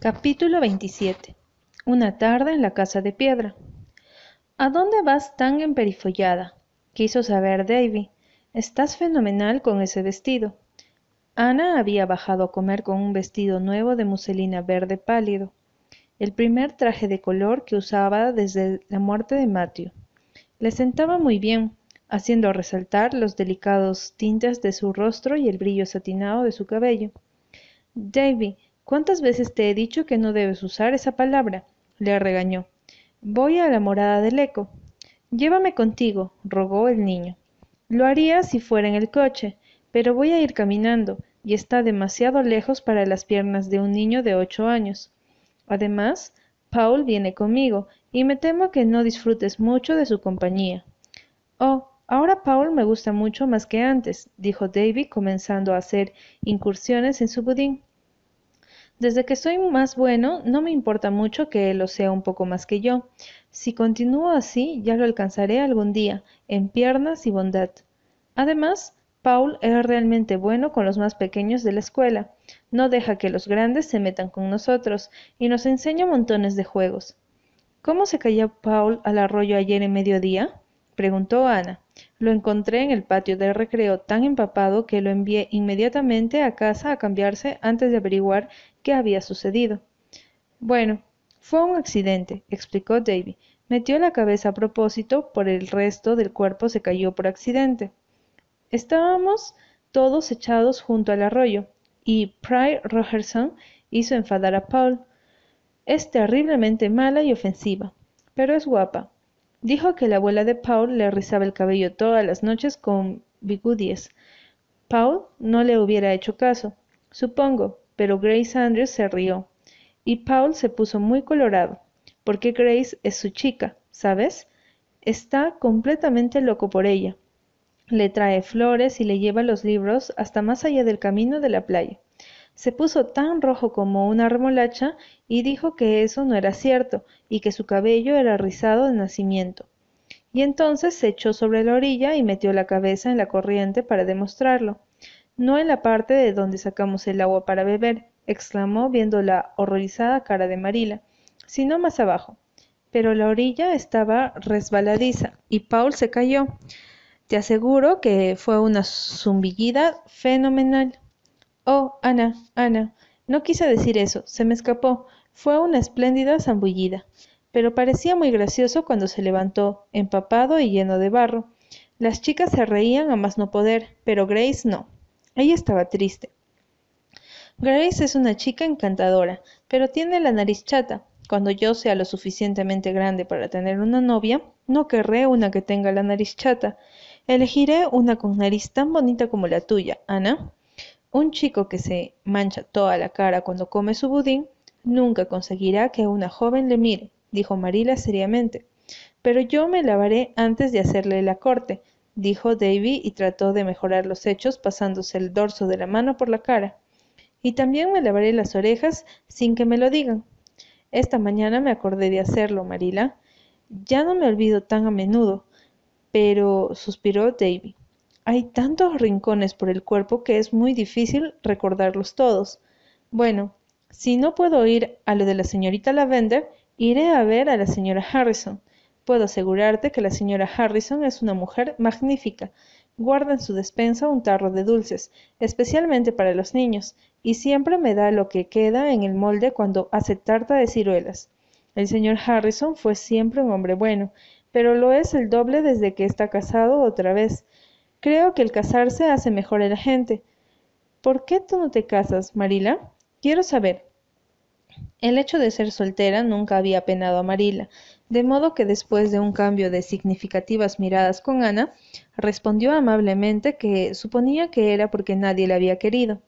Capítulo 27 Una tarde en la casa de piedra. ¿A dónde vas tan emperifollada? quiso saber Davy. Estás fenomenal con ese vestido. Ana había bajado a comer con un vestido nuevo de muselina verde pálido, el primer traje de color que usaba desde la muerte de Matthew. Le sentaba muy bien, haciendo resaltar los delicados tintes de su rostro y el brillo satinado de su cabello. Davy, ¿Cuántas veces te he dicho que no debes usar esa palabra? le regañó. Voy a la morada del eco. Llévame contigo, rogó el niño. Lo haría si fuera en el coche, pero voy a ir caminando, y está demasiado lejos para las piernas de un niño de ocho años. Además, Paul viene conmigo, y me temo que no disfrutes mucho de su compañía. Oh, ahora Paul me gusta mucho más que antes, dijo Davy comenzando a hacer incursiones en su budín. Desde que soy más bueno, no me importa mucho que él lo sea un poco más que yo. Si continúo así, ya lo alcanzaré algún día, en piernas y bondad. Además, Paul es realmente bueno con los más pequeños de la escuela. No deja que los grandes se metan con nosotros y nos enseña montones de juegos. ¿Cómo se cayó Paul al arroyo ayer en mediodía? preguntó Ana. Lo encontré en el patio del recreo tan empapado que lo envié inmediatamente a casa a cambiarse antes de averiguar qué había sucedido. Bueno, fue un accidente, explicó Davy. Metió la cabeza a propósito, por el resto del cuerpo se cayó por accidente. Estábamos todos echados junto al arroyo, y Pry Rogerson hizo enfadar a Paul. Es terriblemente mala y ofensiva, pero es guapa. Dijo que la abuela de Paul le rizaba el cabello todas las noches con bigoudis. Paul no le hubiera hecho caso, supongo, pero Grace Andrews se rió. Y Paul se puso muy colorado, porque Grace es su chica, ¿sabes? Está completamente loco por ella. Le trae flores y le lleva los libros hasta más allá del camino de la playa. Se puso tan rojo como una remolacha y dijo que eso no era cierto y que su cabello era rizado de nacimiento. Y entonces se echó sobre la orilla y metió la cabeza en la corriente para demostrarlo. No en la parte de donde sacamos el agua para beber, exclamó viendo la horrorizada cara de Marila, sino más abajo. Pero la orilla estaba resbaladiza y Paul se cayó. Te aseguro que fue una zumbillida fenomenal. Oh, Ana, Ana, no quise decir eso, se me escapó. Fue una espléndida zambullida, pero parecía muy gracioso cuando se levantó, empapado y lleno de barro. Las chicas se reían a más no poder, pero Grace no. Ella estaba triste. Grace es una chica encantadora, pero tiene la nariz chata. Cuando yo sea lo suficientemente grande para tener una novia, no querré una que tenga la nariz chata. Elegiré una con nariz tan bonita como la tuya, Ana. Un chico que se mancha toda la cara cuando come su budín nunca conseguirá que una joven le mire, dijo Marila seriamente. Pero yo me lavaré antes de hacerle la corte, dijo Davy y trató de mejorar los hechos pasándose el dorso de la mano por la cara. Y también me lavaré las orejas sin que me lo digan. Esta mañana me acordé de hacerlo, Marila. Ya no me olvido tan a menudo. Pero, suspiró Davy, hay tantos rincones por el cuerpo que es muy difícil recordarlos todos. Bueno, si no puedo ir a lo de la señorita Lavender, iré a ver a la señora Harrison. Puedo asegurarte que la señora Harrison es una mujer magnífica. Guarda en su despensa un tarro de dulces, especialmente para los niños, y siempre me da lo que queda en el molde cuando hace tarta de ciruelas. El señor Harrison fue siempre un hombre bueno, pero lo es el doble desde que está casado otra vez. Creo que el casarse hace mejor a la gente. ¿Por qué tú no te casas, Marila? Quiero saber. El hecho de ser soltera nunca había penado a Marila, de modo que después de un cambio de significativas miradas con Ana, respondió amablemente que suponía que era porque nadie la había querido.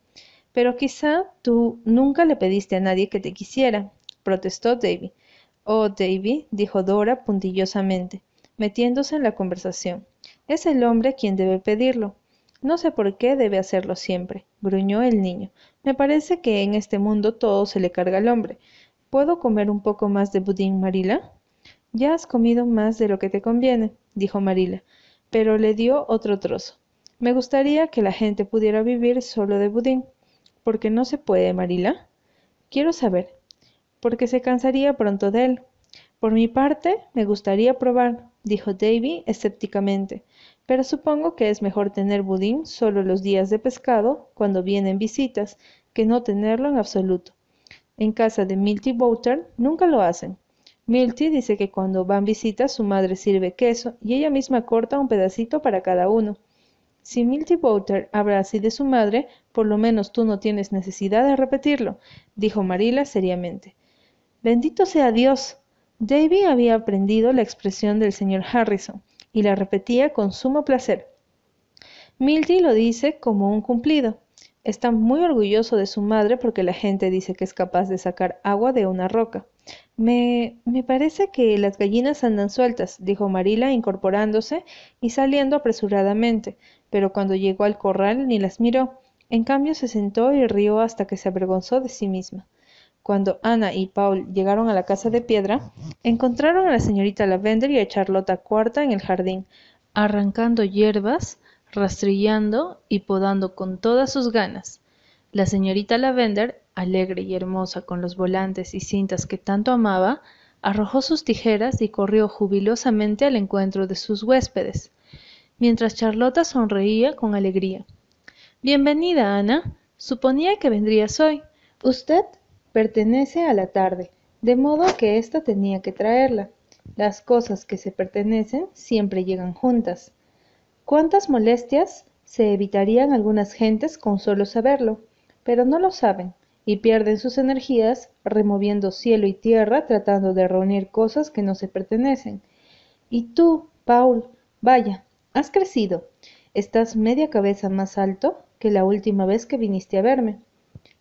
Pero quizá tú nunca le pediste a nadie que te quisiera, protestó Davy. Oh, Davy, dijo Dora puntillosamente, metiéndose en la conversación. Es el hombre quien debe pedirlo. No sé por qué debe hacerlo siempre, gruñó el niño. Me parece que en este mundo todo se le carga al hombre. ¿Puedo comer un poco más de budín, Marila? Ya has comido más de lo que te conviene, dijo Marila, pero le dio otro trozo. Me gustaría que la gente pudiera vivir solo de budín. ¿Por qué no se puede, Marila? Quiero saber. porque se cansaría pronto de él. Por mi parte, me gustaría probar, dijo Davy escépticamente, pero supongo que es mejor tener budín solo los días de pescado, cuando vienen visitas, que no tenerlo en absoluto. En casa de Milty Bouter nunca lo hacen. Milty dice que cuando van visitas su madre sirve queso y ella misma corta un pedacito para cada uno. Si Milty Bouter habla así de su madre, por lo menos tú no tienes necesidad de repetirlo, dijo Marilla seriamente. Bendito sea Dios. Davy había aprendido la expresión del señor Harrison y la repetía con sumo placer. Milty lo dice como un cumplido. Está muy orgulloso de su madre porque la gente dice que es capaz de sacar agua de una roca. Me, me parece que las gallinas andan sueltas, dijo Marila incorporándose y saliendo apresuradamente, pero cuando llegó al corral ni las miró. En cambio se sentó y rió hasta que se avergonzó de sí misma. Cuando Ana y Paul llegaron a la casa de piedra, encontraron a la señorita Lavender y a Charlotta Cuarta en el jardín, arrancando hierbas, rastrillando y podando con todas sus ganas. La señorita Lavender, alegre y hermosa con los volantes y cintas que tanto amaba, arrojó sus tijeras y corrió jubilosamente al encuentro de sus huéspedes mientras Charlota sonreía con alegría. Bienvenida, Ana. Suponía que vendrías hoy. Usted pertenece a la tarde, de modo que ésta tenía que traerla. Las cosas que se pertenecen siempre llegan juntas. ¿Cuántas molestias se evitarían algunas gentes con solo saberlo? Pero no lo saben y pierden sus energías removiendo cielo y tierra tratando de reunir cosas que no se pertenecen. Y tú, Paul, vaya, Has crecido. Estás media cabeza más alto que la última vez que viniste a verme.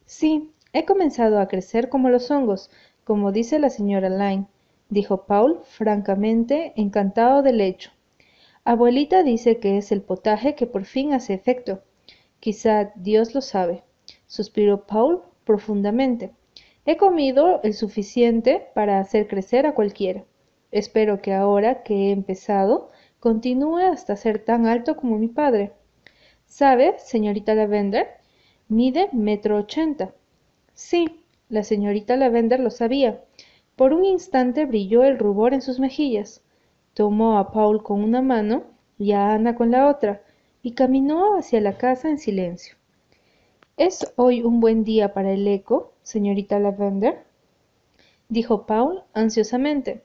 Sí, he comenzado a crecer como los hongos, como dice la señora Lyne, dijo Paul, francamente encantado del hecho. Abuelita dice que es el potaje que por fin hace efecto. Quizá Dios lo sabe, suspiró Paul profundamente. He comido el suficiente para hacer crecer a cualquiera. Espero que ahora que he empezado continúe hasta ser tan alto como mi padre. ¿Sabe, señorita Lavender? Mide metro ochenta. Sí, la señorita Lavender lo sabía. Por un instante brilló el rubor en sus mejillas. Tomó a Paul con una mano y a Ana con la otra, y caminó hacia la casa en silencio. ¿Es hoy un buen día para el eco, señorita Lavender? dijo Paul ansiosamente.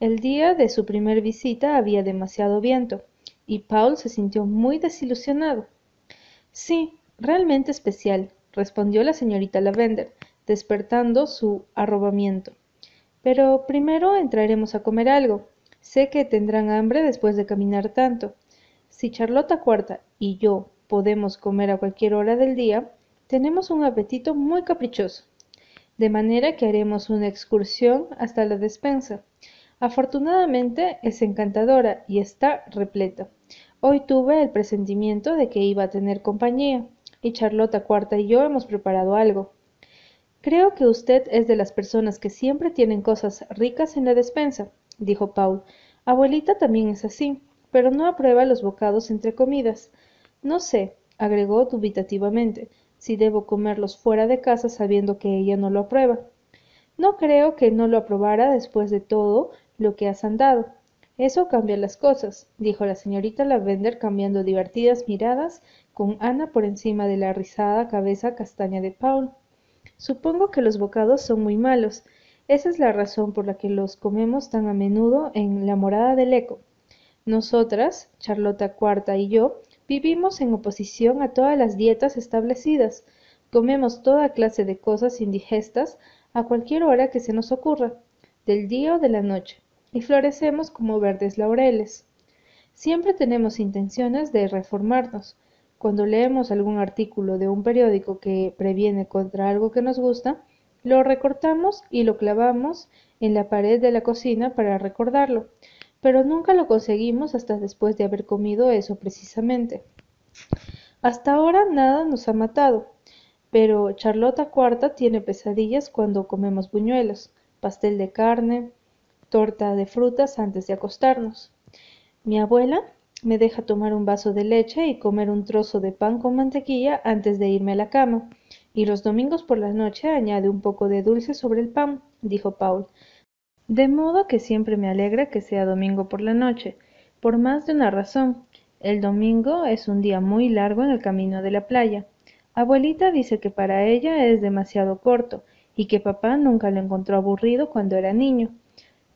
El día de su primer visita había demasiado viento, y Paul se sintió muy desilusionado. Sí, realmente especial, respondió la señorita Lavender, despertando su arrobamiento. Pero primero entraremos a comer algo. Sé que tendrán hambre después de caminar tanto. Si Charlota Cuarta y yo podemos comer a cualquier hora del día, tenemos un apetito muy caprichoso. De manera que haremos una excursión hasta la despensa. Afortunadamente es encantadora y está repleta. Hoy tuve el presentimiento de que iba a tener compañía, y Charlota Cuarta y yo hemos preparado algo. Creo que usted es de las personas que siempre tienen cosas ricas en la despensa, dijo Paul. Abuelita también es así, pero no aprueba los bocados entre comidas. No sé, agregó dubitativamente, si debo comerlos fuera de casa sabiendo que ella no lo aprueba. No creo que no lo aprobara después de todo lo que has andado. Eso cambia las cosas, dijo la señorita Lavender cambiando divertidas miradas con Ana por encima de la rizada cabeza castaña de Paul. Supongo que los bocados son muy malos. Esa es la razón por la que los comemos tan a menudo en la morada del eco. Nosotras, Charlota Cuarta y yo, vivimos en oposición a todas las dietas establecidas. Comemos toda clase de cosas indigestas a cualquier hora que se nos ocurra, del día o de la noche y florecemos como verdes laureles. Siempre tenemos intenciones de reformarnos. Cuando leemos algún artículo de un periódico que previene contra algo que nos gusta, lo recortamos y lo clavamos en la pared de la cocina para recordarlo, pero nunca lo conseguimos hasta después de haber comido eso precisamente. Hasta ahora nada nos ha matado, pero Charlota Cuarta tiene pesadillas cuando comemos buñuelos, pastel de carne, torta de frutas antes de acostarnos. Mi abuela me deja tomar un vaso de leche y comer un trozo de pan con mantequilla antes de irme a la cama, Y los domingos por la noche añade un poco de dulce sobre el pan, dijo Paul. De modo que siempre me alegra que sea domingo por la noche, por más de una razón. El domingo es un día muy largo en el camino de la playa. Abuelita dice que para ella es demasiado corto y que papá nunca lo encontró aburrido cuando era niño.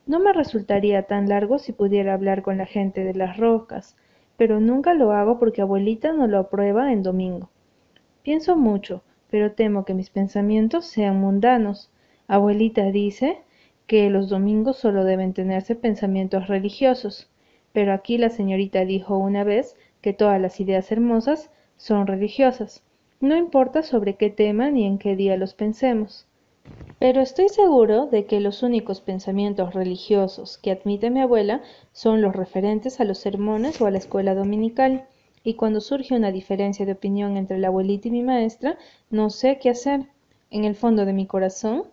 No me resultaría tan largo si pudiera hablar con la gente de las rocas, pero nunca lo hago porque abuelita no lo aprueba en domingo. Pienso mucho, pero temo que mis pensamientos sean mundanos. Abuelita dice que los domingos solo deben tenerse pensamientos religiosos, pero aquí la señorita dijo una vez que todas las ideas hermosas son religiosas, no importa sobre qué tema ni en qué día los pensemos. Pero estoy seguro de que los únicos pensamientos religiosos que admite mi abuela son los referentes a los sermones o a la escuela dominical, y cuando surge una diferencia de opinión entre la abuelita y mi maestra, no sé qué hacer. En el fondo de mi corazón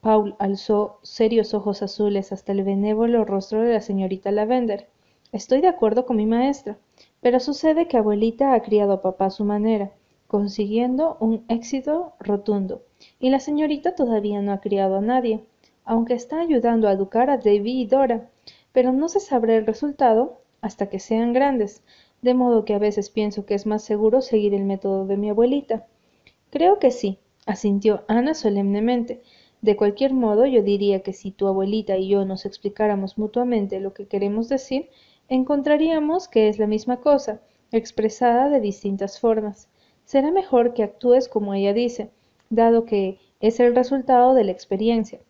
Paul alzó serios ojos azules hasta el benévolo rostro de la señorita Lavender. Estoy de acuerdo con mi maestra, pero sucede que abuelita ha criado a papá a su manera, consiguiendo un éxito rotundo, y la señorita todavía no ha criado a nadie, aunque está ayudando a educar a Davy y Dora, pero no se sabrá el resultado hasta que sean grandes, de modo que a veces pienso que es más seguro seguir el método de mi abuelita. Creo que sí, asintió Ana solemnemente, de cualquier modo, yo diría que si tu abuelita y yo nos explicáramos mutuamente lo que queremos decir, encontraríamos que es la misma cosa, expresada de distintas formas. Será mejor que actúes como ella dice, dado que es el resultado de la experiencia.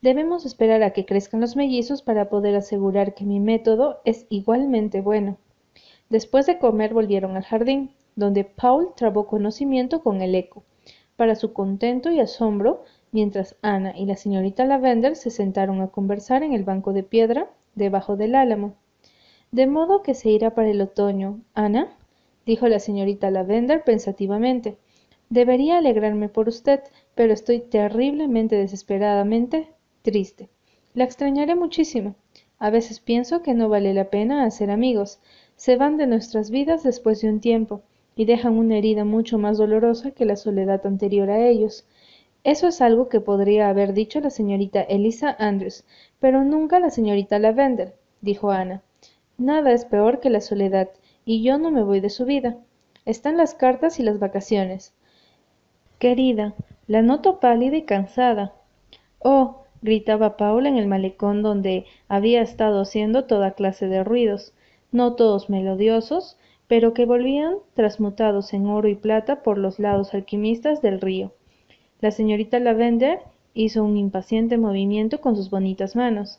Debemos esperar a que crezcan los mellizos para poder asegurar que mi método es igualmente bueno. Después de comer volvieron al jardín, donde Paul trabó conocimiento con el eco. Para su contento y asombro, mientras Ana y la señorita Lavender se sentaron a conversar en el banco de piedra debajo del álamo. De modo que se irá para el otoño, Ana, dijo la señorita Lavender pensativamente. Debería alegrarme por usted, pero estoy terriblemente desesperadamente triste. La extrañaré muchísimo. A veces pienso que no vale la pena hacer amigos. Se van de nuestras vidas después de un tiempo y dejan una herida mucho más dolorosa que la soledad anterior a ellos. Eso es algo que podría haber dicho la señorita Elisa Andrews, pero nunca la señorita Lavender, dijo Ana. Nada es peor que la soledad, y yo no me voy de su vida. Están las cartas y las vacaciones. Querida, la noto pálida y cansada. Oh, gritaba Paula en el malecón donde había estado haciendo toda clase de ruidos, no todos melodiosos, pero que volvían transmutados en oro y plata por los lados alquimistas del río. La señorita Lavender hizo un impaciente movimiento con sus bonitas manos.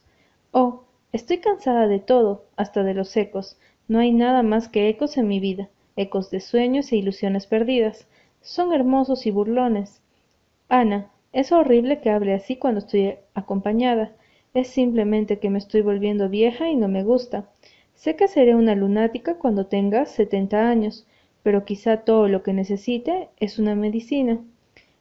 Oh, estoy cansada de todo, hasta de los ecos. No hay nada más que ecos en mi vida, ecos de sueños e ilusiones perdidas. Son hermosos y burlones. Ana, es horrible que hable así cuando estoy acompañada. Es simplemente que me estoy volviendo vieja y no me gusta. Sé que seré una lunática cuando tenga setenta años, pero quizá todo lo que necesite es una medicina.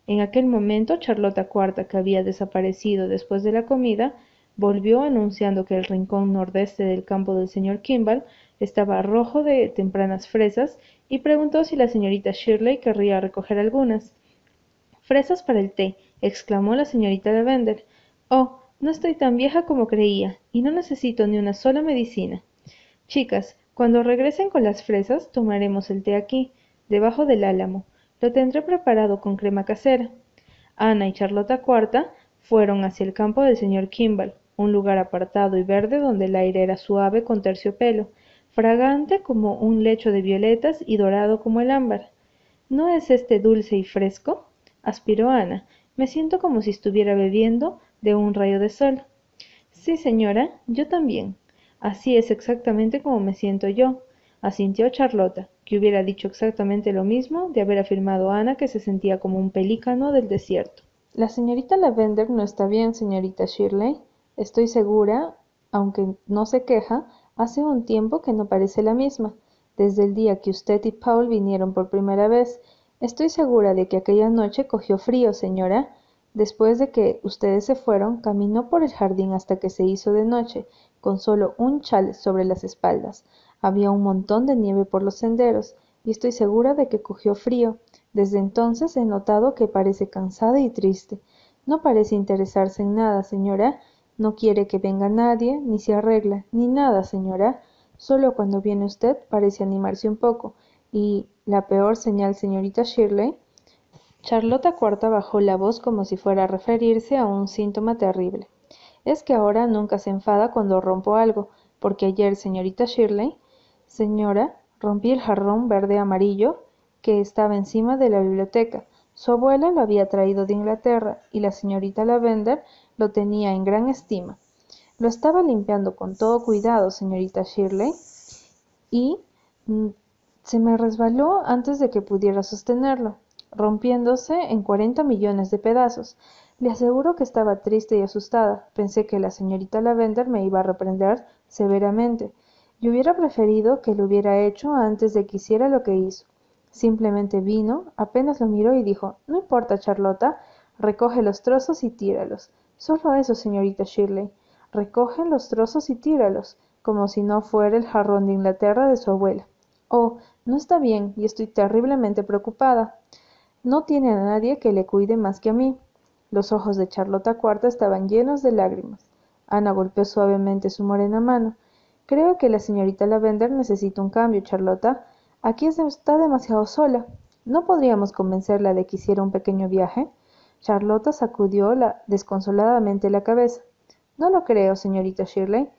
En aquel momento Charlota Cuarta, que había desaparecido después de la comida, volvió anunciando que el rincón nordeste del campo del señor Kimball estaba rojo de tempranas fresas y preguntó si la señorita Shirley querría recoger algunas. Fresas para el té, exclamó la señorita Lavender. Oh, no estoy tan vieja como creía, y no necesito ni una sola medicina. Chicas, cuando regresen con las fresas, tomaremos el té aquí, debajo del álamo. Lo tendré preparado con crema casera. Ana y Charlota Cuarta fueron hacia el campo del señor Kimball, un lugar apartado y verde donde el aire era suave con terciopelo, fragante como un lecho de violetas y dorado como el ámbar. ¿No es este dulce y fresco? aspiró Ana. Me siento como si estuviera bebiendo de un rayo de sol. Sí, señora, yo también. Así es exactamente como me siento yo, asintió Charlota que hubiera dicho exactamente lo mismo de haber afirmado Ana que se sentía como un pelícano del desierto. La señorita Lavender no está bien, señorita Shirley. Estoy segura, aunque no se queja, hace un tiempo que no parece la misma, desde el día que usted y Paul vinieron por primera vez. Estoy segura de que aquella noche cogió frío, señora. Después de que ustedes se fueron, caminó por el jardín hasta que se hizo de noche, con solo un chal sobre las espaldas. Había un montón de nieve por los senderos, y estoy segura de que cogió frío. Desde entonces he notado que parece cansada y triste. No parece interesarse en nada, señora. No quiere que venga nadie, ni se arregla, ni nada, señora. Solo cuando viene usted parece animarse un poco. Y la peor señal, señorita Shirley. Charlota Cuarta bajó la voz como si fuera a referirse a un síntoma terrible. Es que ahora nunca se enfada cuando rompo algo, porque ayer, señorita Shirley, señora, rompí el jarrón verde amarillo que estaba encima de la biblioteca. Su abuela lo había traído de Inglaterra y la señorita Lavender lo tenía en gran estima. Lo estaba limpiando con todo cuidado, señorita Shirley, y mm, se me resbaló antes de que pudiera sostenerlo, rompiéndose en cuarenta millones de pedazos. Le aseguro que estaba triste y asustada. Pensé que la señorita Lavender me iba a reprender severamente. y hubiera preferido que lo hubiera hecho antes de que hiciera lo que hizo. Simplemente vino, apenas lo miró y dijo No importa, Charlota, recoge los trozos y tíralos. Solo eso, señorita Shirley. Recoge los trozos y tíralos, como si no fuera el jarrón de Inglaterra de su abuela. Oh, no está bien y estoy terriblemente preocupada. No tiene a nadie que le cuide más que a mí. Los ojos de Charlota Cuarta estaban llenos de lágrimas. Ana golpeó suavemente su morena mano. Creo que la señorita Lavender necesita un cambio, Charlota. Aquí está demasiado sola. ¿No podríamos convencerla de que hiciera un pequeño viaje? Charlota sacudió desconsoladamente la cabeza. No lo creo, señorita Shirley.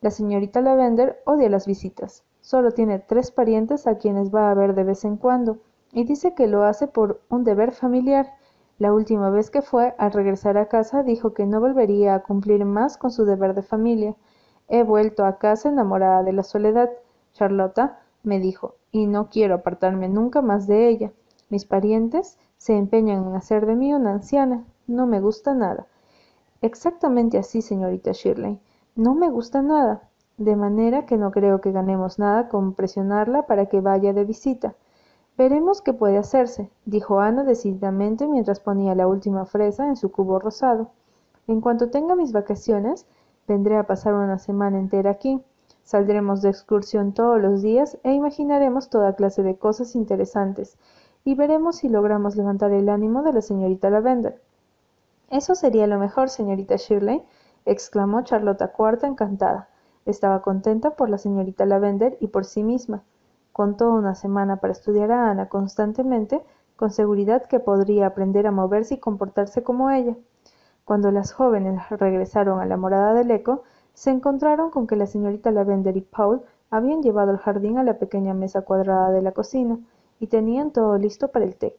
La señorita Lavender odia las visitas. Solo tiene tres parientes a quienes va a ver de vez en cuando, y dice que lo hace por un deber familiar. La última vez que fue, al regresar a casa, dijo que no volvería a cumplir más con su deber de familia. He vuelto a casa enamorada de la soledad. Charlota me dijo, y no quiero apartarme nunca más de ella. Mis parientes se empeñan en hacer de mí una anciana. No me gusta nada. Exactamente así, señorita Shirley. No me gusta nada. De manera que no creo que ganemos nada con presionarla para que vaya de visita. Veremos qué puede hacerse, dijo Ana decididamente mientras ponía la última fresa en su cubo rosado. En cuanto tenga mis vacaciones, vendré a pasar una semana entera aquí. Saldremos de excursión todos los días e imaginaremos toda clase de cosas interesantes y veremos si logramos levantar el ánimo de la señorita Lavender. Eso sería lo mejor, señorita Shirley, exclamó Charlotta Cuarta encantada. Estaba contenta por la señorita Lavender y por sí misma. Contó una semana para estudiar a Ana constantemente, con seguridad que podría aprender a moverse y comportarse como ella. Cuando las jóvenes regresaron a la morada del eco, se encontraron con que la señorita Lavender y Paul habían llevado el jardín a la pequeña mesa cuadrada de la cocina, y tenían todo listo para el té.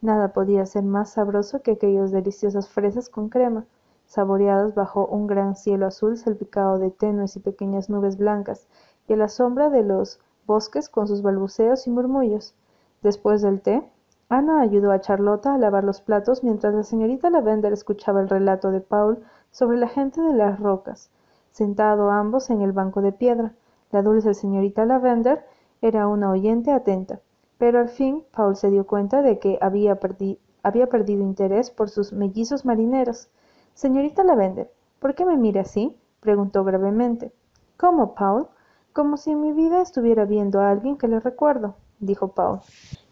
Nada podía ser más sabroso que aquellos deliciosos fresas con crema, saboreados bajo un gran cielo azul salpicado de tenues y pequeñas nubes blancas, y a la sombra de los bosques con sus balbuceos y murmullos. Después del té, Ana ayudó a Charlota a lavar los platos mientras la señorita Lavender escuchaba el relato de Paul sobre la gente de las rocas, sentado ambos en el banco de piedra. La dulce señorita Lavender era una oyente atenta pero al fin Paul se dio cuenta de que había, perdido interés por sus mellizos marineros. Señorita Lavender, ¿por qué me mira así? preguntó gravemente. ¿Cómo, Paul? Como si en mi vida estuviera viendo a alguien que le recuerdo, dijo Paul,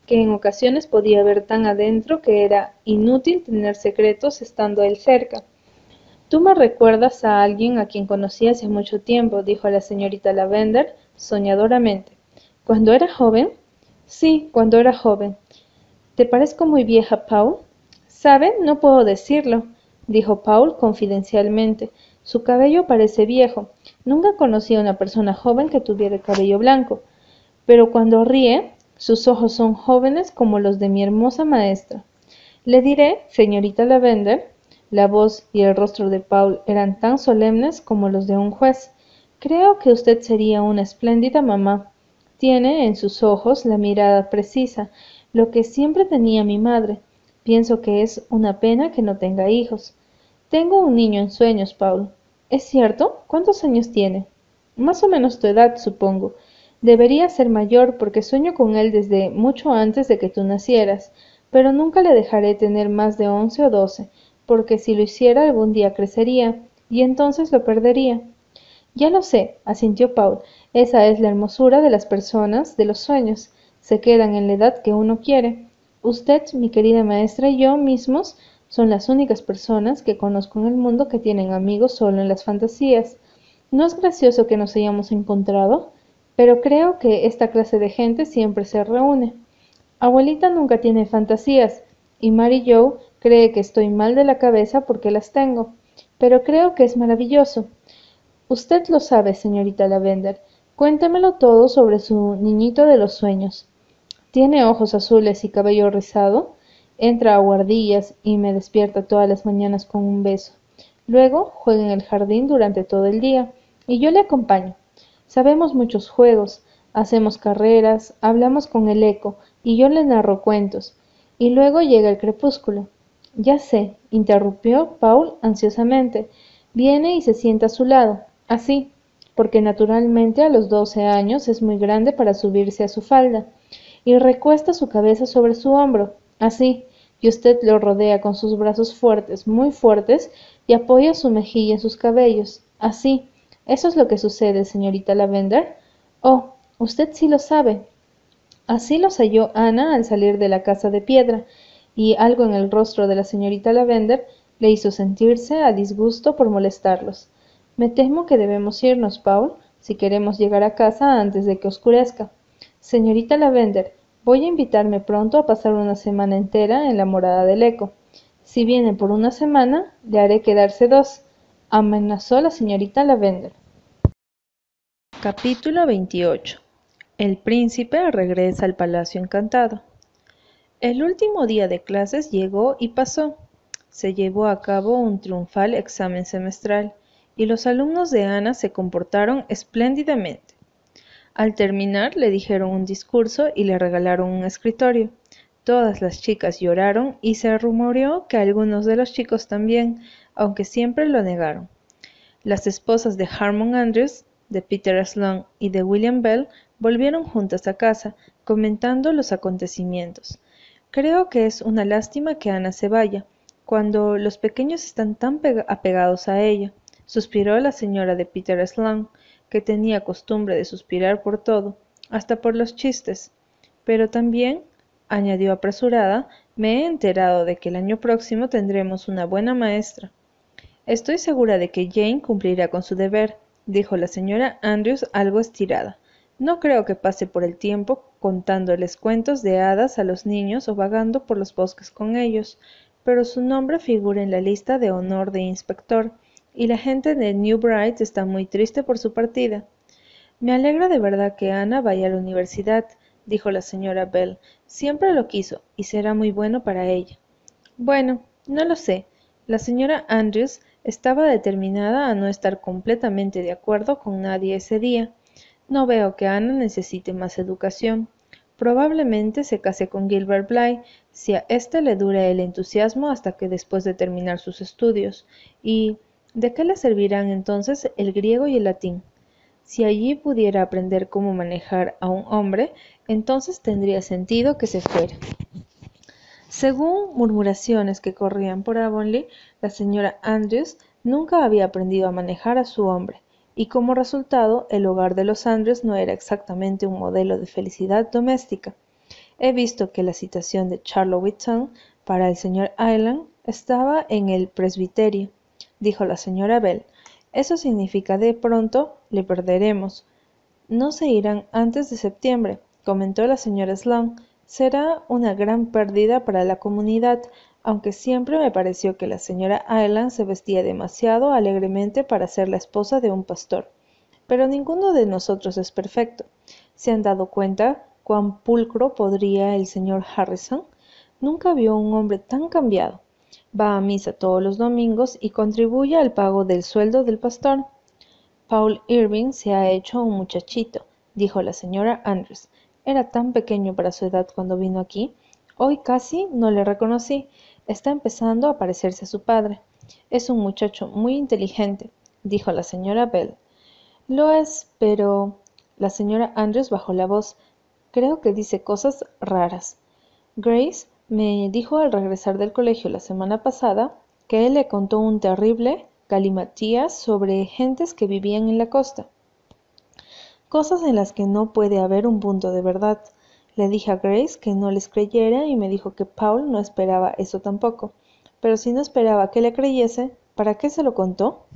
que en ocasiones podía ver tan adentro que era inútil tener secretos estando él cerca. Tú me recuerdas a alguien a quien conocí hace mucho tiempo, dijo la señorita Lavender soñadoramente. Cuando era joven, Sí, cuando era joven. ¿Te parezco muy vieja, Paul? ¿Sabe? No puedo decirlo, dijo Paul confidencialmente. Su cabello parece viejo. Nunca conocí a una persona joven que tuviera el cabello blanco. Pero cuando ríe, sus ojos son jóvenes como los de mi hermosa maestra. Le diré, señorita Lavender, la voz y el rostro de Paul eran tan solemnes como los de un juez. Creo que usted sería una espléndida mamá. Tiene en sus ojos la mirada precisa, lo que siempre tenía mi madre. Pienso que es una pena que no tenga hijos. Tengo un niño en sueños, Paul. ¿Es cierto? ¿Cuántos años tiene? Más o menos tu edad, supongo. Debería ser mayor porque sueño con él desde mucho antes de que tú nacieras, pero nunca le dejaré tener más de once o doce, porque si lo hiciera algún día crecería, y entonces lo perdería. Ya lo sé, asintió Paul, esa es la hermosura de las personas de los sueños. Se quedan en la edad que uno quiere. Usted, mi querida maestra, y yo mismos son las únicas personas que conozco en el mundo que tienen amigos solo en las fantasías. ¿No es gracioso que nos hayamos encontrado? Pero creo que esta clase de gente siempre se reúne. Abuelita nunca tiene fantasías, y Mary Joe cree que estoy mal de la cabeza porque las tengo. Pero creo que es maravilloso. Usted lo sabe, señorita Lavender. Cuéntemelo todo sobre su niñito de los sueños. Tiene ojos azules y cabello rizado. Entra a guardillas y me despierta todas las mañanas con un beso. Luego juega en el jardín durante todo el día y yo le acompaño. Sabemos muchos juegos, hacemos carreras, hablamos con el eco y yo le narro cuentos. Y luego llega el crepúsculo. Ya sé, interrumpió Paul ansiosamente. Viene y se sienta a su lado, así, porque naturalmente a los doce años es muy grande para subirse a su falda, y recuesta su cabeza sobre su hombro, así, y usted lo rodea con sus brazos fuertes, muy fuertes, y apoya su mejilla en sus cabellos, así, ¿Eso es lo que sucede, señorita Lavender? Oh, usted sí lo sabe. Así lo halló Ana al salir de la casa de piedra, y algo en el rostro de la señorita Lavender le hizo sentirse a disgusto por molestarlos. Me temo que debemos irnos, Paul, si queremos llegar a casa antes de que oscurezca. Señorita Lavender, voy a invitarme pronto a pasar una semana entera en la morada del eco. Si viene por una semana, le haré quedarse dos amenazó la señorita Lavender. Capítulo 28 El príncipe regresa al palacio encantado. El último día de clases llegó y pasó. Se llevó a cabo un triunfal examen semestral y los alumnos de Ana se comportaron espléndidamente. Al terminar le dijeron un discurso y le regalaron un escritorio. Todas las chicas lloraron y se rumoreó que algunos de los chicos también, aunque siempre lo negaron. Las esposas de Harmon Andrews, de Peter Sloane y de William Bell volvieron juntas a casa, comentando los acontecimientos. Creo que es una lástima que Ana se vaya, cuando los pequeños están tan apegados a ella, suspiró la señora de Peter Sloane, que tenía costumbre de suspirar por todo, hasta por los chistes. Pero también, añadió apresurada, me he enterado de que el año próximo tendremos una buena maestra. Estoy segura de que Jane cumplirá con su deber, dijo la señora Andrews algo estirada. No creo que pase por el tiempo contándoles cuentos de hadas a los niños o vagando por los bosques con ellos, pero su nombre figura en la lista de honor de inspector, y la gente de New Bright está muy triste por su partida. Me alegra de verdad que Ana vaya a la universidad, dijo la señora Bell. Siempre lo quiso, y será muy bueno para ella. Bueno, no lo sé. La señora Andrews estaba determinada a no estar completamente de acuerdo con nadie ese día. No veo que Ana necesite más educación. Probablemente se case con Gilbert Blythe si a éste le dura el entusiasmo hasta que después de terminar sus estudios. ¿Y de qué le servirán entonces el griego y el latín? Si allí pudiera aprender cómo manejar a un hombre, entonces tendría sentido que se fuera. Según murmuraciones que corrían por Avonlea, la señora Andrews nunca había aprendido a manejar a su hombre, y como resultado el hogar de los Andrews no era exactamente un modelo de felicidad doméstica. He visto que la citación de Charlotte Whitton para el señor Island estaba en el presbiterio, dijo la señora Bell. Eso significa de pronto le perderemos. No se irán antes de septiembre, comentó la señora Sloane será una gran pérdida para la comunidad, aunque siempre me pareció que la señora Ireland se vestía demasiado alegremente para ser la esposa de un pastor. Pero ninguno de nosotros es perfecto. ¿Se han dado cuenta cuán pulcro podría el señor Harrison? Nunca vio un hombre tan cambiado. Va a misa todos los domingos y contribuye al pago del sueldo del pastor. Paul Irving se ha hecho un muchachito, dijo la señora Andrews. Era tan pequeño para su edad cuando vino aquí. Hoy casi no le reconocí. Está empezando a parecerse a su padre. Es un muchacho muy inteligente, dijo la señora Bell. Lo es, pero. La señora Andrews bajó la voz. Creo que dice cosas raras. Grace me dijo al regresar del colegio la semana pasada que él le contó un terrible galimatías sobre gentes que vivían en la costa cosas en las que no puede haber un punto de verdad. Le dije a Grace que no les creyera y me dijo que Paul no esperaba eso tampoco. Pero si no esperaba que le creyese, ¿para qué se lo contó?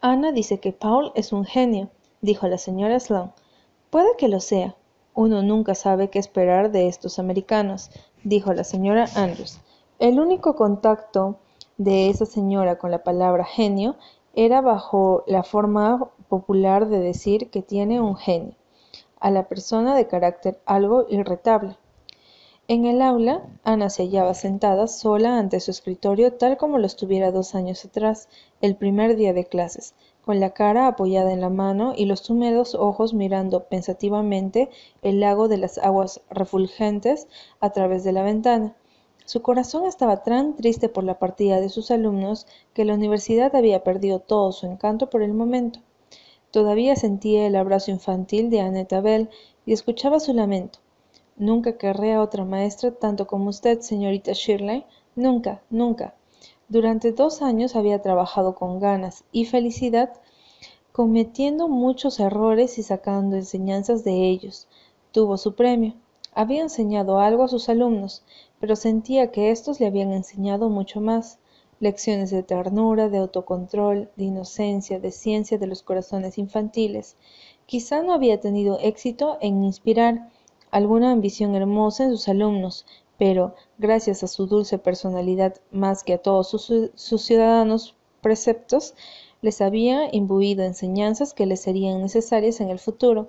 Ana dice que Paul es un genio, dijo la señora Sloane. Puede que lo sea. Uno nunca sabe qué esperar de estos americanos, dijo la señora Andrews. El único contacto de esa señora con la palabra genio era bajo la forma popular de decir que tiene un genio a la persona de carácter algo irritable. En el aula, Ana se hallaba sentada sola ante su escritorio tal como lo estuviera dos años atrás, el primer día de clases, con la cara apoyada en la mano y los húmedos ojos mirando pensativamente el lago de las aguas refulgentes a través de la ventana. Su corazón estaba tan triste por la partida de sus alumnos que la universidad había perdido todo su encanto por el momento. Todavía sentía el abrazo infantil de Annette Bell y escuchaba su lamento. Nunca querré a otra maestra tanto como usted, señorita Shirley. Nunca, nunca. Durante dos años había trabajado con ganas y felicidad, cometiendo muchos errores y sacando enseñanzas de ellos. Tuvo su premio. Había enseñado algo a sus alumnos, pero sentía que éstos le habían enseñado mucho más lecciones de ternura, de autocontrol, de inocencia, de ciencia de los corazones infantiles. Quizá no había tenido éxito en inspirar alguna ambición hermosa en sus alumnos, pero, gracias a su dulce personalidad más que a todos sus, ciudadanos preceptos, les había imbuido enseñanzas que les serían necesarias en el futuro,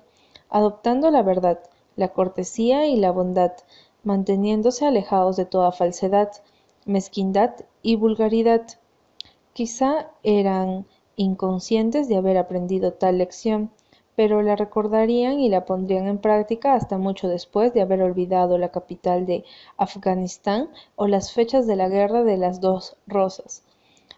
adoptando la verdad, la cortesía y la bondad, manteniéndose alejados de toda falsedad, mezquindad y vulgaridad. Quizá eran inconscientes de haber aprendido tal lección, pero la recordarían y la pondrían en práctica hasta mucho después de haber olvidado la capital de Afganistán o las fechas de la guerra de las dos rosas.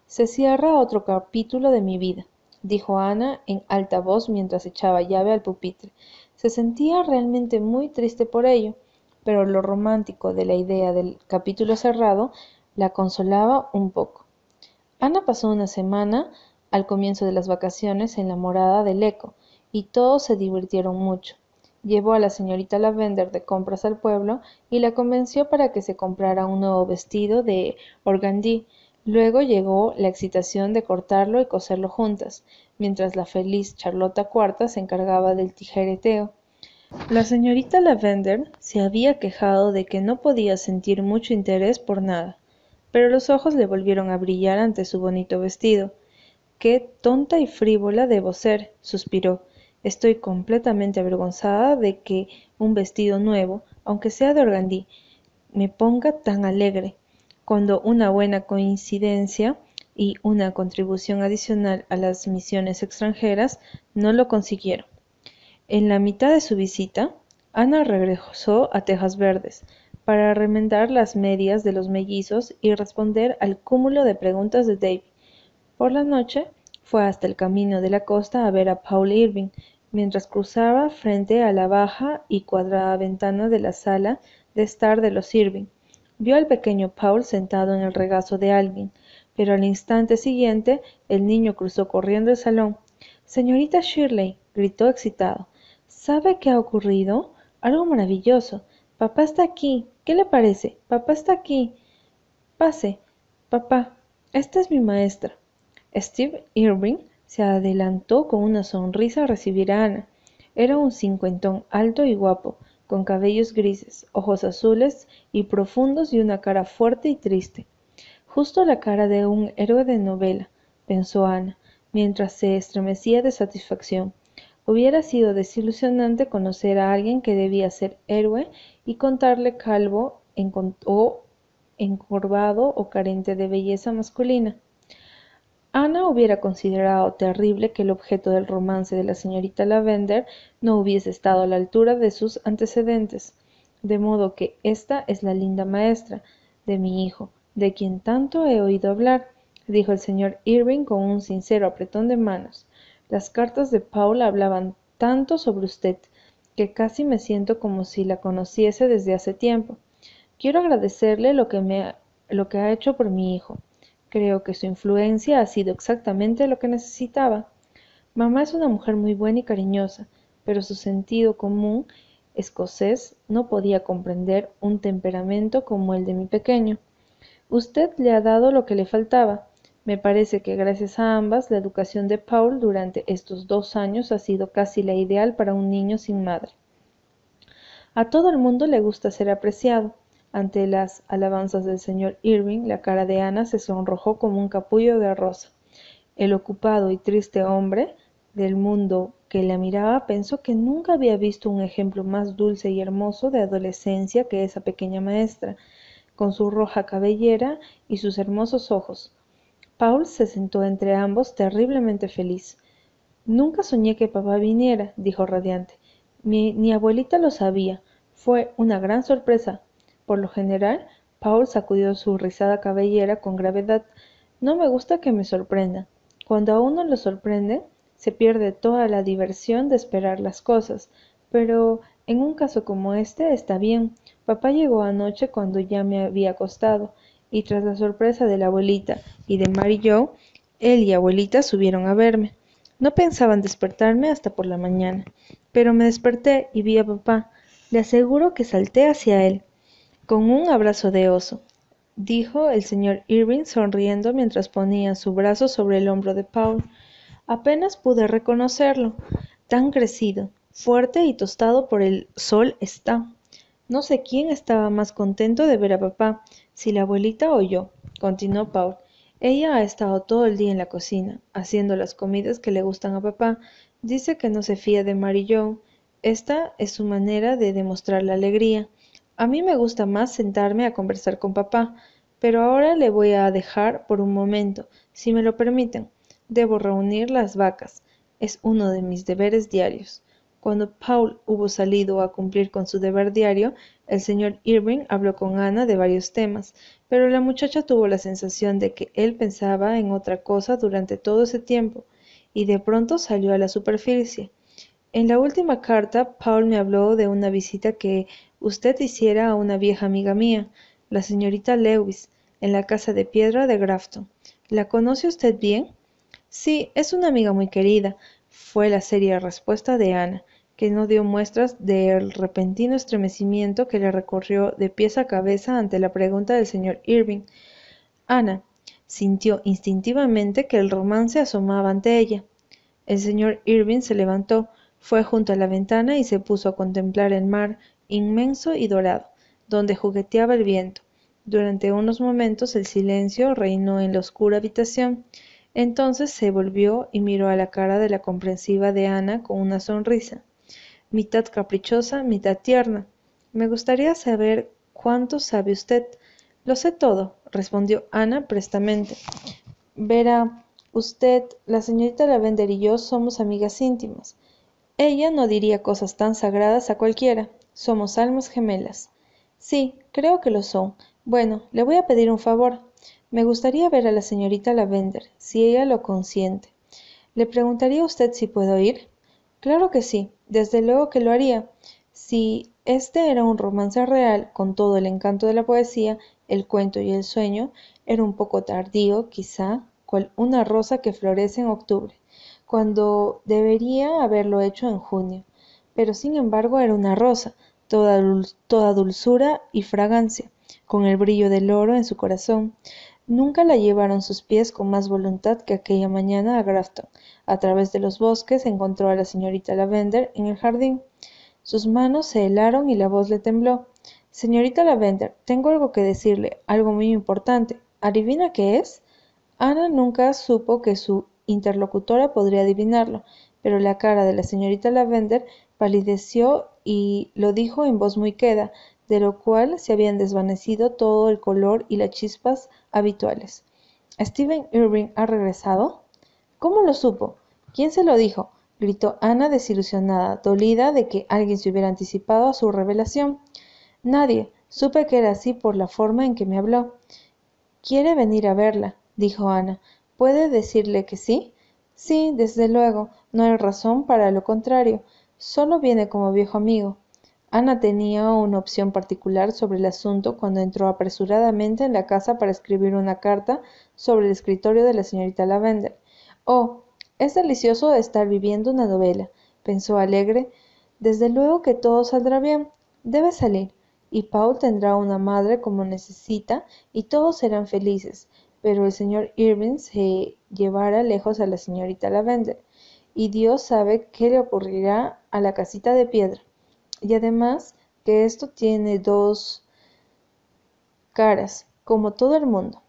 Se cierra otro capítulo de mi vida, dijo Ana en alta voz mientras echaba llave al pupitre. Se sentía realmente muy triste por ello, pero lo romántico de la idea del capítulo cerrado la consolaba un poco. Ana pasó una semana al comienzo de las vacaciones en la morada del eco, y todos se divirtieron mucho. Llevó a la señorita Lavender de compras al pueblo y la convenció para que se comprara un nuevo vestido de organdí. Luego llegó la excitación de cortarlo y coserlo juntas, mientras la feliz Charlota Cuarta se encargaba del tijereteo. La señorita Lavender se había quejado de que no podía sentir mucho interés por nada, pero los ojos le volvieron a brillar ante su bonito vestido. Qué tonta y frívola debo ser, suspiró. Estoy completamente avergonzada de que un vestido nuevo, aunque sea de organdí, me ponga tan alegre, cuando una buena coincidencia y una contribución adicional a las misiones extranjeras no lo consiguieron. En la mitad de su visita, Ana regresó a Tejas Verdes para remendar las medias de los mellizos y responder al cúmulo de preguntas de Dave. Por la noche, fue hasta el camino de la costa a ver a Paul Irving, mientras cruzaba frente a la baja y cuadrada ventana de la sala de estar de los Irving. Vio al pequeño Paul sentado en el regazo de alguien, pero al instante siguiente el niño cruzó corriendo el salón. Señorita Shirley, gritó excitado. ¿Sabe qué ha ocurrido? Algo maravilloso. Papá está aquí. ¿Qué le parece? Papá está aquí. Pase. Papá, esta es mi maestra. Steve Irving se adelantó con una sonrisa a recibir a Ana. Era un cincuentón alto y guapo, con cabellos grises, ojos azules y profundos y una cara fuerte y triste. Justo la cara de un héroe de novela, pensó Ana, mientras se estremecía de satisfacción. Hubiera sido desilusionante conocer a alguien que debía ser héroe y contarle calvo o encorvado o carente de belleza masculina. Ana hubiera considerado terrible que el objeto del romance de la señorita Lavender no hubiese estado a la altura de sus antecedentes, de modo que esta es la linda maestra de mi hijo, de quien tanto he oído hablar, dijo el señor Irving con un sincero apretón de manos. Las cartas de Paul hablaban tanto sobre usted que casi me siento como si la conociese desde hace tiempo. Quiero agradecerle lo que, me lo que ha hecho por mi hijo. Creo que su influencia ha sido exactamente lo que necesitaba. Mamá es una mujer muy buena y cariñosa, pero su sentido común escocés no podía comprender un temperamento como el de mi pequeño. Usted le ha dado lo que le faltaba. Me parece que gracias a ambas la educación de Paul durante estos dos años ha sido casi la ideal para un niño sin madre. A todo el mundo le gusta ser apreciado. Ante las alabanzas del señor Irving, la cara de Ana se sonrojó como un capullo de rosa. El ocupado y triste hombre del mundo que la miraba pensó que nunca había visto un ejemplo más dulce y hermoso de adolescencia que esa pequeña maestra, con su roja cabellera y sus hermosos ojos. Paul se sentó entre ambos terriblemente feliz. Nunca soñé que papá viniera, dijo radiante. Mi, abuelita lo sabía. Fue una gran sorpresa. Por lo general, Paul sacudió su rizada cabellera con gravedad. No me gusta que me sorprenda. Cuando a uno lo sorprende, se pierde toda la diversión de esperar las cosas. Pero en un caso como este está bien. Papá llegó anoche cuando ya me había acostado, y tras la sorpresa de la abuelita y de Mary Joe, él y abuelita subieron a verme. No pensaban despertarme hasta por la mañana pero me desperté y vi a papá. Le aseguro que salté hacia él, con un abrazo de oso, dijo el señor Irving sonriendo mientras ponía su brazo sobre el hombro de Paul. Apenas pude reconocerlo. Tan crecido, fuerte y tostado por el sol está. No sé quién estaba más contento de ver a papá, si la abuelita o yo, continuó Paul. Ella ha estado todo el día en la cocina, haciendo las comidas que le gustan a papá, Dice que no se fía de Mary Joe. Esta es su manera de demostrar la alegría. A mí me gusta más sentarme a conversar con papá, pero ahora le voy a dejar por un momento, si me lo permiten. Debo reunir las vacas. Es uno de mis deberes diarios. Cuando Paul hubo salido a cumplir con su deber diario, el señor Irving habló con Ana de varios temas, pero la muchacha tuvo la sensación de que él pensaba en otra cosa durante todo ese tiempo y de pronto salió a la superficie. En la última carta, Paul me habló de una visita que usted hiciera a una vieja amiga mía, la señorita Lewis, en la casa de piedra de Grafton. ¿La conoce usted bien? Sí, es una amiga muy querida, fue la seria respuesta de Ana, que no dio muestras del repentino estremecimiento que le recorrió de pies a cabeza ante la pregunta del señor Irving. Ana, sintió instintivamente que el romance asomaba ante ella. El señor Irving se levantó, fue junto a la ventana y se puso a contemplar el mar inmenso y dorado, donde jugueteaba el viento. Durante unos momentos el silencio reinó en la oscura habitación. Entonces se volvió y miró a la cara de la comprensiva de Ana con una sonrisa, mitad caprichosa, mitad tierna. Me gustaría saber cuánto sabe usted. Lo sé todo, respondió Ana prestamente. Verá, usted, la señorita Lavender y yo somos amigas íntimas. Ella no diría cosas tan sagradas a cualquiera. Somos almas gemelas. Sí, creo que lo son. Bueno, le voy a pedir un favor. Me gustaría ver a la señorita Lavender, si ella lo consiente. ¿Le preguntaría a usted si puedo ir? Claro que sí, desde luego que lo haría. Si este era un romance real, con todo el encanto de la poesía, el cuento y el sueño, era un poco tardío, quizá, cual una rosa que florece en octubre, cuando debería haberlo hecho en junio. Pero sin embargo era una rosa, toda, dulzura y fragancia, con el brillo del oro en su corazón. Nunca la llevaron sus pies con más voluntad que aquella mañana a Grafton. A través de los bosques encontró a la señorita Lavender en el jardín. Sus manos se helaron y la voz le tembló. Señorita Lavender, tengo algo que decirle, algo muy importante. ¿Adivina qué es? Ana nunca supo que su interlocutora podría adivinarlo, pero la cara de la señorita Lavender palideció y lo dijo en voz muy queda, de lo cual se habían desvanecido todo el color y las chispas habituales. ¿Stephen Irving ha regresado? ¿Cómo lo supo? ¿Quién se lo dijo? gritó Ana desilusionada, dolida de que alguien se hubiera anticipado a su revelación. Nadie. Supe que era así por la forma en que me habló. ¿Quiere venir a verla? dijo Ana. ¿Puede decirle que sí? Sí, desde luego. No hay razón para lo contrario. Solo viene como viejo amigo. Ana tenía una opción particular sobre el asunto cuando entró apresuradamente en la casa para escribir una carta sobre el escritorio de la señorita Lavender. Oh, es delicioso estar viviendo una novela, pensó alegre. Desde luego que todo saldrá bien. Debe salir. Y Paul tendrá una madre como necesita y todos serán felices. Pero el señor Irving se llevará lejos a la señorita Lavender. Y Dios sabe qué le ocurrirá a la casita de piedra. Y además que esto tiene dos caras, como todo el mundo.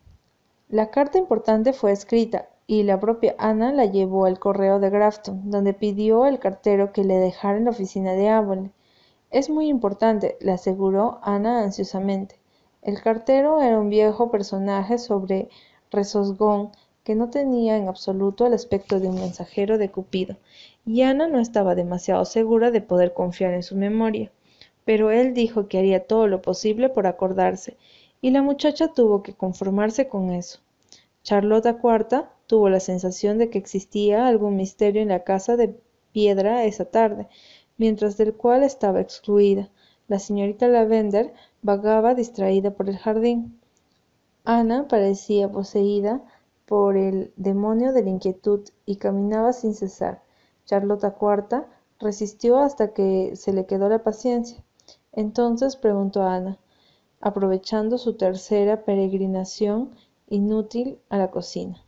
La carta importante fue escrita y la propia Ana la llevó al correo de Grafton, donde pidió al cartero que le dejara en la oficina de Avonlea. Es muy importante, le aseguró Ana ansiosamente. El cartero era un viejo personaje sobre rezozgón que no tenía en absoluto el aspecto de un mensajero de Cupido, y Ana no estaba demasiado segura de poder confiar en su memoria. Pero él dijo que haría todo lo posible por acordarse, y la muchacha tuvo que conformarse con eso. Charlota Cuarta tuvo la sensación de que existía algún misterio en la casa de piedra esa tarde, mientras del cual estaba excluida. La señorita Lavender vagaba distraída por el jardín. Ana parecía poseída por el demonio de la inquietud y caminaba sin cesar. Charlota Cuarta resistió hasta que se le quedó la paciencia. Entonces preguntó a Ana, aprovechando su tercera peregrinación inútil a la cocina.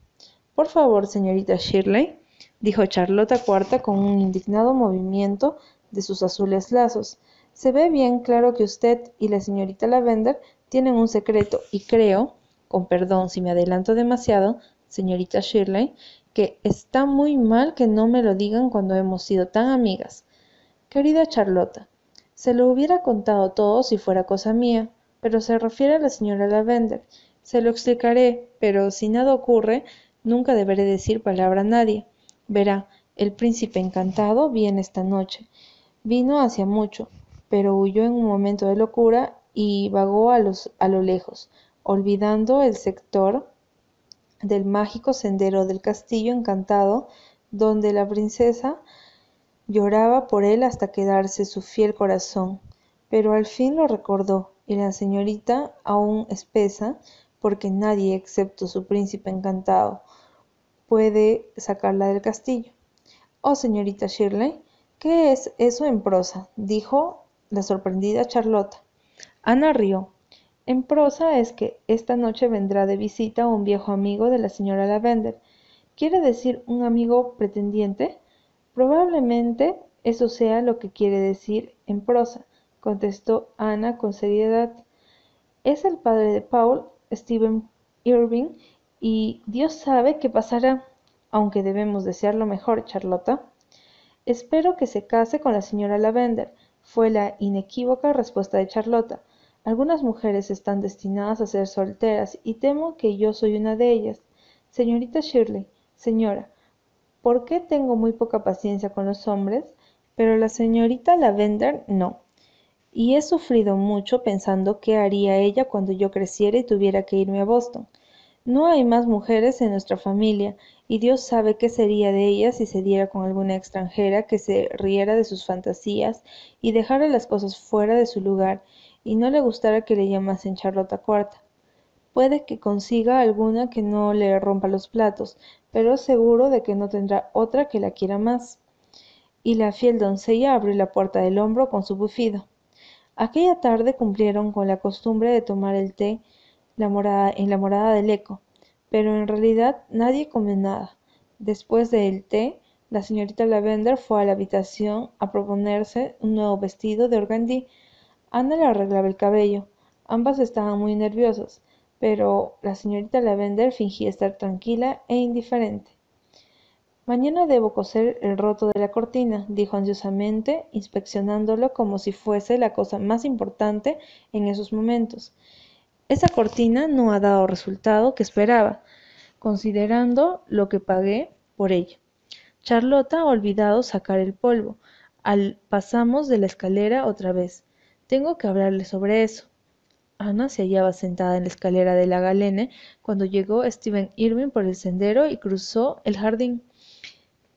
Por favor, señorita Shirley, dijo Charlota Cuarta con un indignado movimiento de sus azules lazos. Se ve bien claro que usted y la señorita Lavender tienen un secreto y creo, con perdón si me adelanto demasiado, señorita Shirley, que está muy mal que no me lo digan cuando hemos sido tan amigas. Querida Charlota, se lo hubiera contado todo si fuera cosa mía, pero se refiere a la señora Lavender se lo explicaré, pero si nada ocurre, nunca deberé decir palabra a nadie. Verá, el príncipe encantado viene esta noche. Vino hacia mucho, pero huyó en un momento de locura y vagó a, a lo lejos, olvidando el sector del mágico sendero del castillo encantado, donde la princesa lloraba por él hasta quedarse su fiel corazón. Pero al fin lo recordó, y la señorita, aún espesa, porque nadie excepto su príncipe encantado puede sacarla del castillo. Oh, señorita Shirley, ¿qué es eso en prosa? dijo la sorprendida Charlota. Ana rió. En prosa es que esta noche vendrá de visita un viejo amigo de la señora Lavender. ¿Quiere decir un amigo pretendiente? Probablemente eso sea lo que quiere decir en prosa, contestó Ana con seriedad. Es el padre de Paul Stephen Irving y Dios sabe qué pasará, aunque debemos desear lo mejor, Charlota. Espero que se case con la señora Lavender, fue la inequívoca respuesta de Charlota. Algunas mujeres están destinadas a ser solteras y temo que yo soy una de ellas. Señorita Shirley, señora, ¿por qué tengo muy poca paciencia con los hombres? Pero la señorita Lavender no y he sufrido mucho pensando qué haría ella cuando yo creciera y tuviera que irme a Boston. No hay más mujeres en nuestra familia, y Dios sabe qué sería de ella si se diera con alguna extranjera que se riera de sus fantasías y dejara las cosas fuera de su lugar, y no le gustara que le llamasen Charlota Cuarta. Puede que consiga alguna que no le rompa los platos, pero seguro de que no tendrá otra que la quiera más. Y la fiel doncella abrió la puerta del hombro con su bufido. Aquella tarde cumplieron con la costumbre de tomar el té en la morada del eco, pero en realidad nadie comió nada. Después del té, la señorita Lavender fue a la habitación a proponerse un nuevo vestido de organdí. Ana le arreglaba el cabello. Ambas estaban muy nerviosas, pero la señorita Lavender fingía estar tranquila e indiferente. Mañana debo coser el roto de la cortina, dijo ansiosamente, inspeccionándolo como si fuese la cosa más importante en esos momentos. Esa cortina no ha dado resultado que esperaba, considerando lo que pagué por ella. Charlota ha olvidado sacar el polvo. Al pasamos de la escalera otra vez. Tengo que hablarle sobre eso. Ana se hallaba sentada en la escalera de la galene cuando llegó Stephen Irving por el sendero y cruzó el jardín.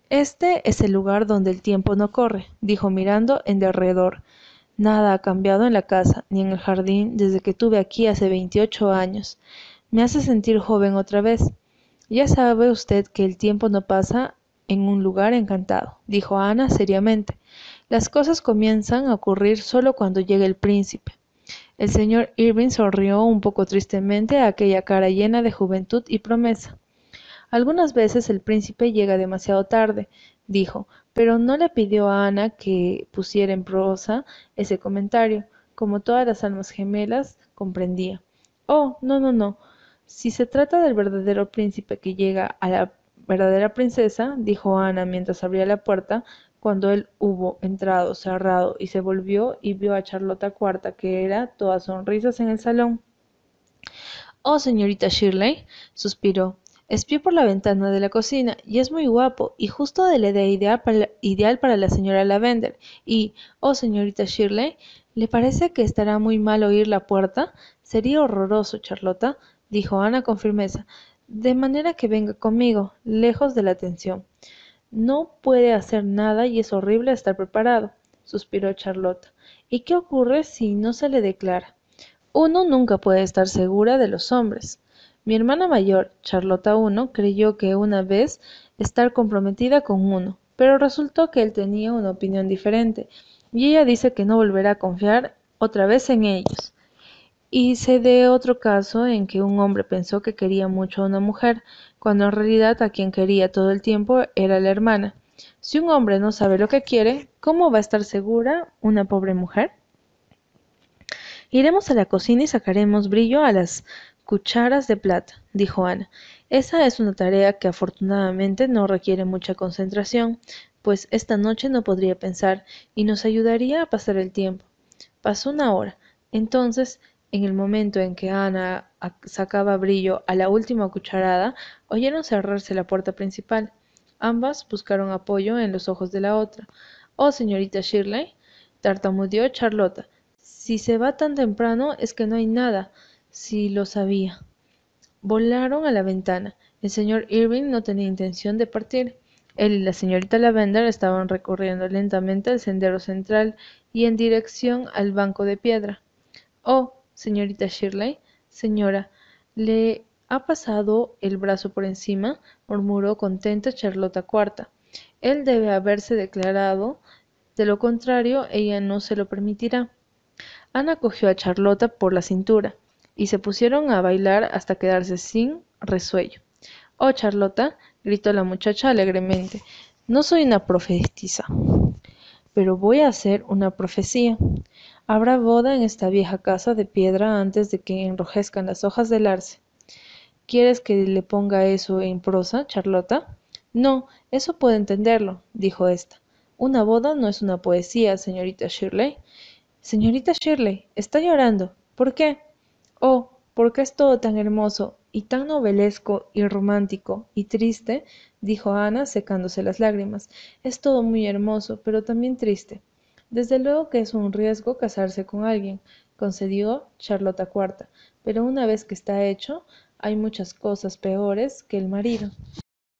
Este es el lugar donde el tiempo no corre, dijo mirando en derredor. Nada ha cambiado en la casa, ni en el jardín, desde que tuve aquí hace veintiocho años. Me hace sentir joven otra vez. Ya sabe usted que el tiempo no pasa en un lugar encantado, dijo Ana seriamente. Las cosas comienzan a ocurrir solo cuando llega el príncipe. El señor Irving sonrió un poco tristemente a aquella cara llena de juventud y promesa. Algunas veces el príncipe llega demasiado tarde, dijo, pero no le pidió a Ana que pusiera en prosa ese comentario, como todas las almas gemelas comprendía. Oh, no, no, no. Si se trata del verdadero príncipe que llega a la verdadera princesa, dijo Ana mientras abría la puerta, cuando él hubo entrado, cerrado y se volvió y vio a Charlota Cuarta, que era todas sonrisas en el salón. Oh, señorita Shirley, suspiró. Espió por la ventana de la cocina y es muy guapo y justo de la idea ideal para, la señora Lavender. Y, oh, señorita Shirley, ¿le parece que estará muy mal oír la puerta? Sería horroroso, Charlota, dijo Ana con firmeza. De manera que venga conmigo, lejos de la atención. No puede hacer nada y es horrible estar preparado, suspiró Charlota. ¿Y qué ocurre si no se le declara? Uno nunca puede estar segura de los hombres. Mi hermana mayor, Charlota I, creyó que una vez estar comprometida con uno, pero resultó que él tenía una opinión diferente, y ella dice que no volverá a confiar otra vez en ellos. Y sé de otro caso en que un hombre pensó que quería mucho a una mujer, cuando en realidad a quien quería todo el tiempo era la hermana. Si un hombre no sabe lo que quiere, ¿cómo va a estar segura una pobre mujer? Iremos a la cocina y sacaremos brillo a las cucharas de plata, dijo Ana. Esa es una tarea que afortunadamente no requiere mucha concentración, pues esta noche no podría pensar y nos ayudaría a pasar el tiempo. Pasó una hora. Entonces en el momento en que Ana sacaba brillo a la última cucharada, oyeron cerrarse la puerta principal. Ambas buscaron apoyo en los ojos de la otra. Oh, señorita Shirley, tartamudeó Charlota. Si se va tan temprano es que no hay nada. Si lo sabía. Volaron a la ventana. El señor Irving no tenía intención de partir. Él y la señorita Lavender estaban recorriendo lentamente el sendero central y en dirección al banco de piedra. Oh, señorita Shirley, señora, ¿le ha pasado el brazo por encima? murmuró contenta Charlota Cuarta. Él debe haberse declarado, de lo contrario ella no se lo permitirá. Ana cogió a Charlota por la cintura y se pusieron a bailar hasta quedarse sin resuello. Oh, Charlota, gritó la muchacha alegremente, no soy una profetisa, pero voy a hacer una profecía. Habrá boda en esta vieja casa de piedra antes de que enrojezcan las hojas del arce. ¿Quieres que le ponga eso en prosa, Charlota? No, eso puedo entenderlo, dijo ésta. Una boda no es una poesía, señorita Shirley. Señorita Shirley, está llorando. ¿Por qué? Oh, porque es todo tan hermoso y tan novelesco y romántico y triste, dijo Ana secándose las lágrimas. Es todo muy hermoso, pero también triste. Desde luego que es un riesgo casarse con alguien, concedió Charlota Cuarta, pero una vez que está hecho, hay muchas cosas peores que el marido.